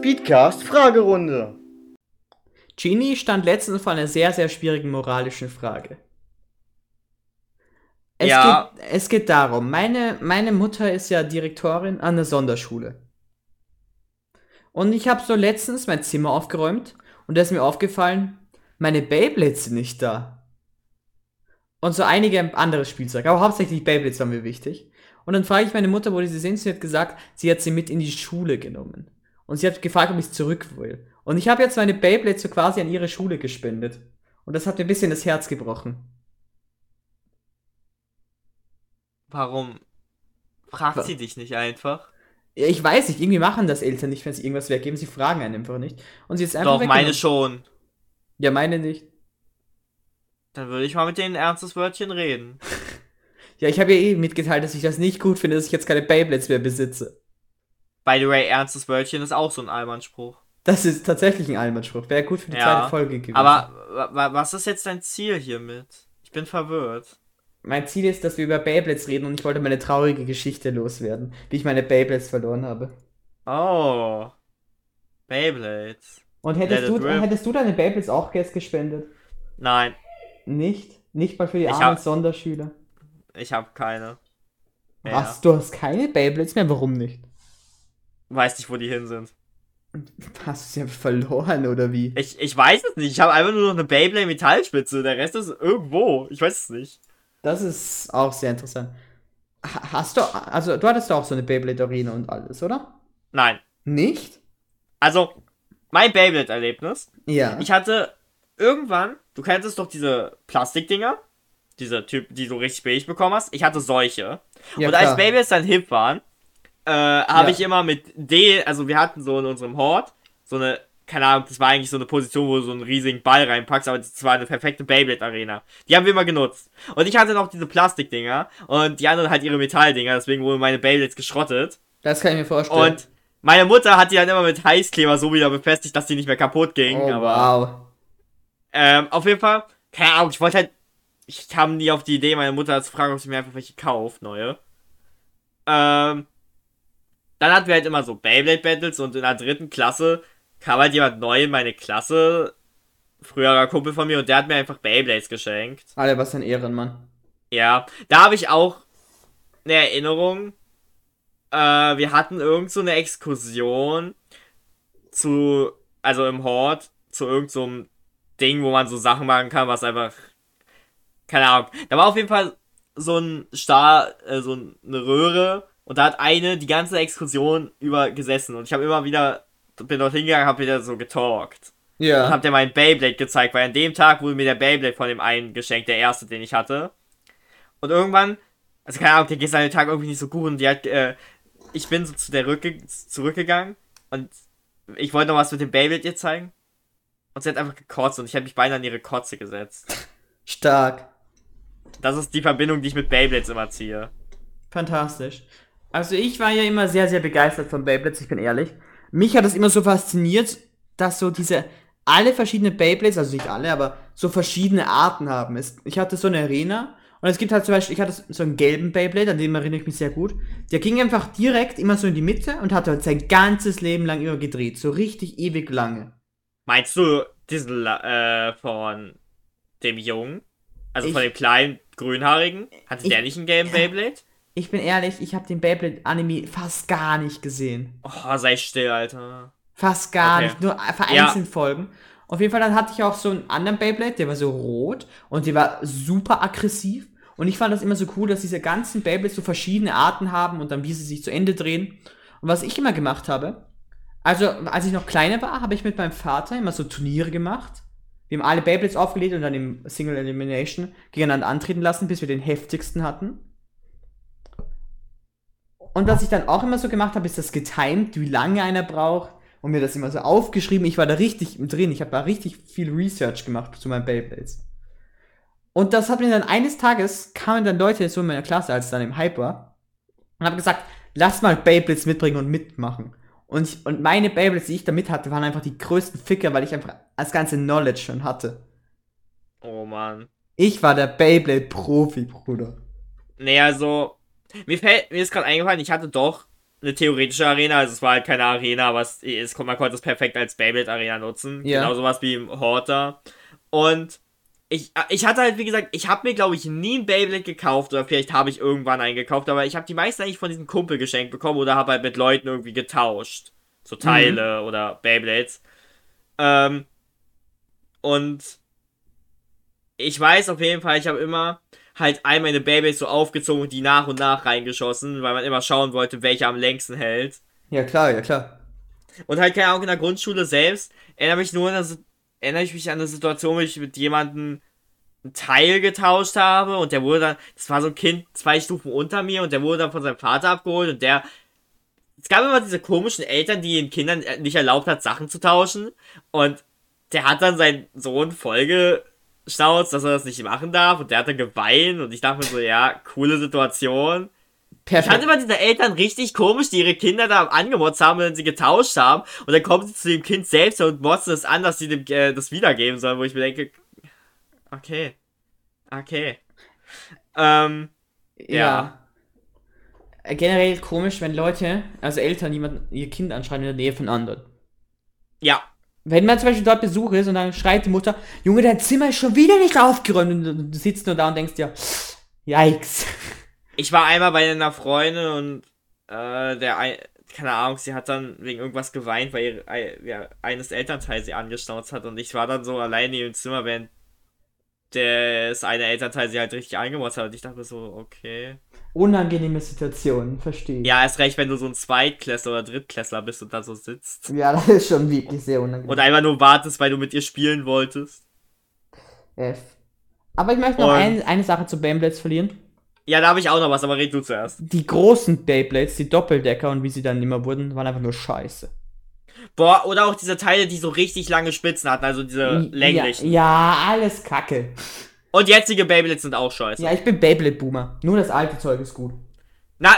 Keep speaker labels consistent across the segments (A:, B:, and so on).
A: Speedcast Fragerunde.
B: Genie stand letztens vor einer sehr, sehr schwierigen moralischen Frage. Es,
C: Ja.
B: geht, es geht darum, meine, meine Mutter ist ja Direktorin an der Sonderschule. Und ich habe so letztens mein Zimmer aufgeräumt und da ist mir aufgefallen, meine Beyblades sind nicht da. Und so einige andere Spielzeug, aber hauptsächlich Beyblades waren mir wichtig. Und dann frage ich meine Mutter, wo die sie sind, sie hat gesagt, sie hat sie mit in die Schule genommen. Und sie hat gefragt, ob ich zurück will. Und ich habe jetzt meine Beyblades so quasi an ihre Schule gespendet. Und das hat mir ein bisschen das Herz gebrochen.
C: Warum fragt
B: Wa-
C: sie dich nicht einfach?
B: Ja, ich weiß nicht, irgendwie machen das Eltern nicht, wenn sie irgendwas weggeben. Sie fragen einen einfach nicht. Und sie ist einfach
C: Doch, meine schon.
B: Ja, meine nicht.
C: Dann würde ich mal mit denen ein ernstes Wörtchen reden.
B: Ja, ich habe ihr eh mitgeteilt, dass ich das nicht gut finde, dass ich jetzt keine Beyblades mehr besitze.
C: By the way, ernstes Wörtchen ist auch so ein Allmannspruch.
B: Das ist tatsächlich ein Allmannspruch. Wäre gut für die
C: Ja,
B: zweite Folge gewesen.
C: Aber wa- wa- was ist jetzt dein Ziel hiermit? Ich bin verwirrt.
B: mein Ziel ist, dass wir über Beyblades reden und ich wollte meine traurige Geschichte loswerden, wie ich meine Beyblades verloren habe.
C: Oh. Beyblades.
B: Und hättest du,
C: rip.
B: hättest du deine Beyblades auch jetzt gespendet?
C: Nein,
B: Nicht? Nicht mal für die
C: Ich
B: armen
C: hab-
B: Sonderschüler?
C: ich habe keine. mehr.
B: Was? Du hast keine Beyblades mehr? Warum nicht?
C: Weiß nicht, wo die hin sind.
B: Hast du sie verloren oder wie?
C: Ich, ich weiß es nicht. Ich habe einfach nur noch eine Beyblade Metallspitze. Der Rest ist irgendwo. Ich weiß es nicht.
B: Das ist auch sehr interessant. Ha- Hast du, also du hattest auch so eine Beyblade Arena und alles, oder?
C: Nein.
B: Nicht?
C: Also, mein Beyblade-Erlebnis.
B: Ja.
C: Ich hatte irgendwann, du kennst doch diese Plastikdinger, diese Typ, die du richtig billig bekommen hast. Ich hatte solche.
B: ja,
C: und als
B: klar.
C: Babyblades dann hip waren, äh, habe
B: Ja.
C: ich immer mit D, also wir hatten so in unserem Hort so eine, keine Ahnung, das war eigentlich so eine Position, wo du so einen riesigen Ball reinpackst, aber das war eine perfekte Beyblade-Arena. Die haben wir immer genutzt. Und ich hatte noch diese Plastikdinger und die anderen halt ihre Metalldinger, deswegen wurden meine Beyblades geschrottet.
B: Das kann ich mir vorstellen.
C: Und meine Mutter hat die dann immer mit Heißkleber so wieder befestigt, dass die nicht mehr kaputt gingen.
B: oh,
C: aber
B: wow.
C: ähm, auf jeden Fall, keine Ahnung, ich wollte halt, ich kam nie auf die Idee, meine Mutter zu fragen, ob sie mir einfach welche kauft, neue. Ähm, dann hatten wir halt immer so Beyblade Battles und in der dritten Klasse kam halt jemand neu in meine Klasse, früherer Kumpel von mir, und der hat mir einfach Beyblades geschenkt.
B: Alter, was ein Ehrenmann.
C: Ja, da habe ich auch eine Erinnerung. Äh, wir hatten irgend so eine Exkursion zu, also im Hort, zu irgend so Ding, wo man so Sachen machen kann, was einfach, keine Ahnung. Da war auf jeden Fall so ein Star, äh, so eine Röhre und da hat eine die ganze Exkursion über gesessen und ich habe immer wieder, bin dort hingegangen, habe wieder so getalkt. Und
B: Ja.
C: hab dir mein Beyblade gezeigt, weil an dem Tag wurde mir der Beyblade von dem einen geschenkt, der erste, den ich hatte. Und irgendwann, also keine Ahnung, der geht dem Tag irgendwie nicht so gut und die hat, äh, ich bin so zu der Rücke zurückgegangen und ich wollte noch was mit dem Beyblade ihr zeigen. Und sie hat einfach gekotzt und ich habe mich beinahe an ihre Kotze gesetzt.
B: Stark.
C: Das ist die Verbindung, die ich mit Beyblades immer ziehe.
B: Fantastisch. Also ich war ja immer sehr, sehr begeistert von Beyblades, ich bin ehrlich. Mich hat das immer so fasziniert, dass so diese alle verschiedene Beyblades, also nicht alle, aber so verschiedene Arten haben. Es, ich hatte so eine Arena und es gibt halt zum Beispiel, ich hatte so einen gelben Beyblade, an dem erinnere ich mich sehr gut. Der ging einfach direkt immer so in die Mitte und hat halt sein ganzes Leben lang immer gedreht. So richtig ewig lange.
C: Meinst du diesen äh, von dem Jungen? Also
B: Ich-
C: von dem kleinen Grünhaarigen? Hatte
B: Ich-
C: der nicht einen gelben Beyblade?
B: Ich bin ehrlich, ich habe den Beyblade-Anime fast gar nicht gesehen.
C: Oh, sei still, Alter.
B: Fast gar
C: Okay.
B: nicht, nur vereinzelt Folgen. Auf jeden Fall, dann hatte ich auch so einen anderen Beyblade, der war so rot und der war super aggressiv. Und ich fand das immer so cool, dass diese ganzen Beyblades so verschiedene Arten haben und dann wie sie sich zu Ende drehen. Und was ich immer gemacht habe, also als ich noch kleiner war, habe ich mit meinem Vater immer so Turniere gemacht. Wir haben alle Beyblades aufgelegt und dann im Single Elimination gegeneinander antreten lassen, bis wir den heftigsten hatten. Und was ich dann auch immer so gemacht habe, ist das getimed, wie lange einer braucht und mir das immer so aufgeschrieben. Ich war da richtig drin. Ich habe da richtig viel Research gemacht zu meinen Beyblades. Und das hat mir dann eines Tages kamen dann Leute so in meiner Klasse, als es dann im Hype war, und haben gesagt, lass mal Beyblades mitbringen und mitmachen. Und, ich, und meine Beyblades, die ich da mit hatte, waren einfach die größten Ficker, weil ich einfach das ganze Knowledge schon hatte.
C: Oh Mann.
B: Ich war der Beyblade-Profi, Bruder.
C: Nee, also. Mir fällt, mir ist gerade eingefallen, ich hatte doch eine theoretische Arena, also es war halt keine Arena, aber es, es, man konnte es perfekt als Beyblade-Arena nutzen.
B: Ja.
C: Genau sowas wie im Horter. Und ich, ich hatte halt, wie gesagt, ich habe mir, glaube ich, nie ein Beyblade gekauft oder vielleicht habe ich irgendwann einen gekauft, aber ich habe die meisten eigentlich von diesem Kumpel geschenkt bekommen oder habe halt mit Leuten irgendwie getauscht. So Teile oder Beyblades. Ähm, und ich weiß auf jeden Fall, ich habe immer halt all meine Beyblades so aufgezogen und die nach und nach reingeschossen, weil man immer schauen wollte, welcher am längsten hält.
B: Ja, klar, ja, klar.
C: Und halt keine Ahnung, in der Grundschule selbst erinnere mich nur an das, erinnere ich mich an eine Situation, wo ich mit jemandem ein Teil getauscht habe und der wurde dann, das war so ein Kind zwei Stufen unter mir und der wurde dann von seinem Vater abgeholt und der, es gab immer diese komischen Eltern, die den Kindern nicht erlaubt hat, Sachen zu tauschen und der hat dann seinen Sohn vollgeschnauzt, dass er das nicht machen darf und der hat dann geweint und ich dachte mir so, ja, coole Situation. Ich fand
B: Perfekt.
C: immer diese Eltern richtig komisch, die ihre Kinder da angemotzt haben, wenn sie getauscht haben. Und dann kommen sie zu dem Kind selbst und motzen es an, dass sie dem äh, das wiedergeben sollen, wo ich mir denke, okay. Okay. Ähm,
B: Ja. Äh, Generell komisch, wenn Leute, also Eltern, jemanden ihr Kind anschreien in der Nähe von anderen.
C: ja.
B: Wenn man zum Beispiel dort Besuch ist und dann schreit die Mutter, Junge, dein Zimmer ist schon wieder nicht aufgeräumt und du- sitzt nur da und denkst dir, yikes.
C: Ich war einmal bei einer Freundin und äh, der, ein, keine Ahnung, sie hat dann wegen irgendwas geweint, weil ihr, ja, eines Elternteils sie angeschnauzt hat und ich war dann so alleine im Zimmer, während das eine Elternteil sie halt richtig angemotzt hat und ich dachte mir so, okay.
B: Unangenehme Situation, verstehe ich.
C: Ja, erst recht, wenn du so ein Zweitklässler oder Drittklässler bist und da so sitzt.
B: Ja, das ist schon wirklich sehr unangenehm.
C: Und einfach nur wartest, weil du mit ihr spielen wolltest.
B: F. Aber ich möchte noch
C: Und-
B: ein, eine Sache zu Beyblades verlieren.
C: Ja, da habe ich auch noch was, aber red du zuerst.
B: Die großen Beyblades, die Doppeldecker und wie sie dann immer wurden, waren einfach nur scheiße.
C: Boah, oder auch diese Teile, die so richtig lange Spitzen hatten, also diese länglichen.
B: Ja, ja, alles kacke.
C: Und jetzige Beyblades sind auch scheiße.
B: Ja, ich bin Beyblade-Boomer. Nur das alte Zeug ist gut.
C: Na,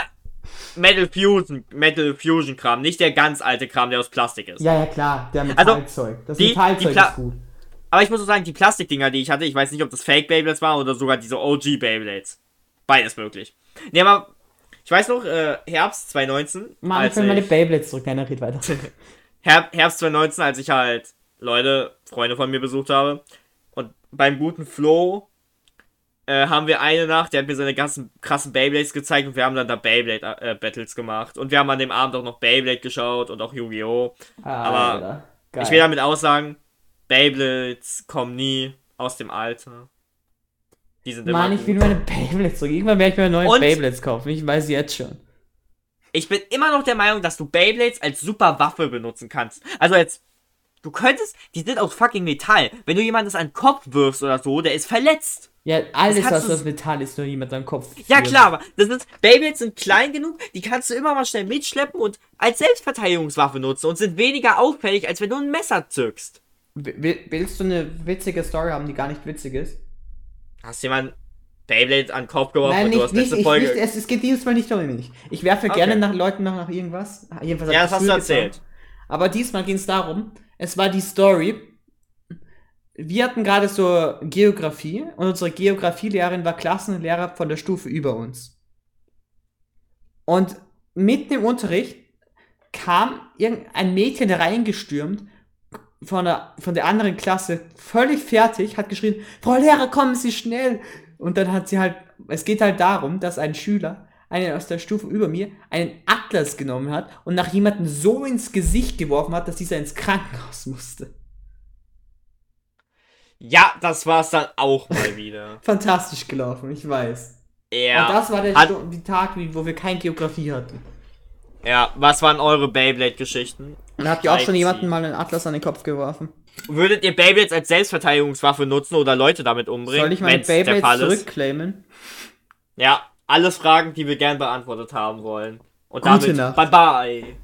C: Metal Fusion, Metal Fusion Kram, nicht der ganz alte Kram, der aus Plastik ist.
B: Ja, ja, klar, der
C: Also,
B: Metallzeug. das
C: die-
B: Metallzeug
C: die Pla-
B: ist gut.
C: Aber ich muss so sagen, die Plastikdinger, die ich hatte, ich weiß nicht, ob das Fake Beyblades waren oder sogar diese OG Beyblades. Beides möglich. Nee, aber ich weiß noch, äh, Herbst 2019.
B: Mann, ich will meine Beyblades zurück. Nein, red weiter.
C: Her Herbst 2019, als ich halt Leute, Freunde von mir besucht habe. Und beim guten Flo äh, haben wir eine Nacht, der hat mir seine ganzen krassen Beyblades gezeigt und wir haben dann da Beyblade-Battles gemacht. Und wir haben an dem Abend auch noch Beyblade geschaut und auch Yu-Gi-Oh! Aber. Ich will damit aussagen, Beyblades kommen nie aus dem Alter. Die sind immer
B: Mann, ich will meine Beyblades zurück. Irgendwann werde ich mir neue Beyblades kaufen. Ich weiß jetzt schon.
C: Ich bin immer noch der Meinung, dass du Beyblades als super Waffe benutzen kannst. Also jetzt, du könntest, die sind aus fucking Metall. Wenn du jemanden das an den Kopf wirfst oder so, der ist verletzt.
B: Ja, alles, was
C: du-
B: aus Metall ist, nur jemand am Kopf.
C: Ja
B: führt.
C: klar, aber das ist, Beyblades sind klein genug, die kannst du immer mal schnell mitschleppen und als Selbstverteidigungswaffe nutzen und sind weniger auffällig, als wenn du ein Messer zückst.
B: Will- Willst du eine witzige Story haben, die gar nicht witzig ist?
C: Hast jemand Beyblade an den Kopf geworfen
B: Nein,
C: und du
B: nicht,
C: hast
B: nicht,
C: letzte
B: ich,
C: Folge.
B: nicht es, es geht dieses Mal nicht um mich. Ich werfe
C: Okay.
B: gerne nach Leuten noch nach irgendwas. Jedenfalls
C: Ja, das hast du erzählt.
B: getan. Aber diesmal ging es darum, es war die Story. Wir hatten gerade so Geografie und unsere Geografielehrerin war Klassenlehrer von der Stufe über uns. Und mitten im Unterricht kam irgendein Mädchen reingestürmt von der, von der anderen Klasse, völlig fertig, hat geschrien, Frau Lehrer, kommen Sie schnell! Und dann hat sie halt, es geht halt darum, dass ein Schüler, einer aus der Stufe über mir, einen Atlas genommen hat und nach jemandem so ins Gesicht geworfen hat, dass dieser ins Krankenhaus musste.
C: Ja, das war's dann auch mal wieder.
B: Fantastisch gelaufen, ich weiß.
C: Ja.
B: Und das war der
C: Hat-
B: Stu- die Tag, wo wir kein Geografie hatten.
C: Ja, was waren eure Beyblade-Geschichten?
B: Und habt ihr auch schon jemanden mal einen Atlas an den Kopf geworfen?
C: Würdet ihr Beyblades als Selbstverteidigungswaffe nutzen oder Leute damit umbringen?
B: Soll ich meine Beyblades
C: ist?
B: zurückclaimen?
C: Ja, alles Fragen, die wir gern beantwortet haben wollen. Und
B: Gute
C: damit
B: Nacht.
C: bye bye.